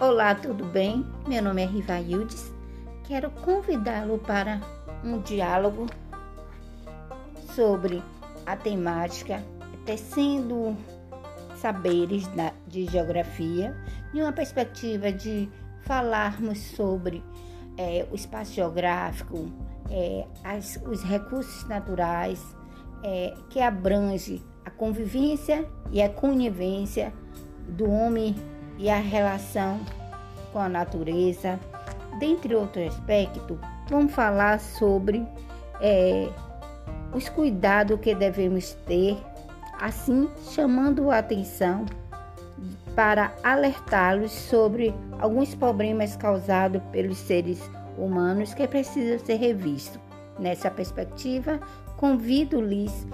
Olá, tudo bem? Meu nome é Rivaildes. Quero convidá-lo para um diálogo sobre a temática tecendo saberes de geografia, de uma perspectiva de falarmos sobre é, o espaço geográfico, é, as, os recursos naturais, é, que abrange a convivência e a conivência do homem e a relação com a natureza. Dentre outros aspectos, vamos falar sobre é, os cuidados que devemos ter, assim chamando a atenção para alertá-los sobre alguns problemas causados pelos seres humanos que precisam ser revistos. Nessa perspectiva, convido-lhes